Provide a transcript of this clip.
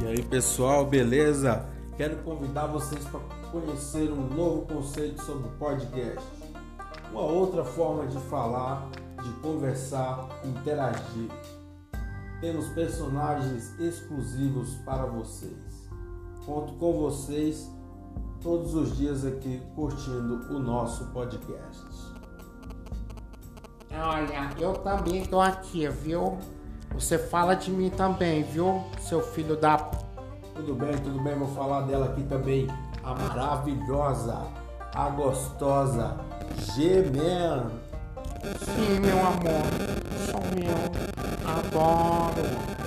E aí pessoal, beleza? Quero convidar vocês para conhecer um novo conceito sobre podcast. Uma outra forma de falar, de conversar, interagir. Temos personagens exclusivos para vocês. Conto com vocês todos os dias aqui curtindo o nosso podcast. Olha, eu também tô aqui, viu? Você fala de mim também, viu? Seu filho da. Tudo bem, tudo bem, vou falar dela aqui também. A maravilhosa, a gostosa G-Man. Sim, meu amor. Sou eu. Adoro.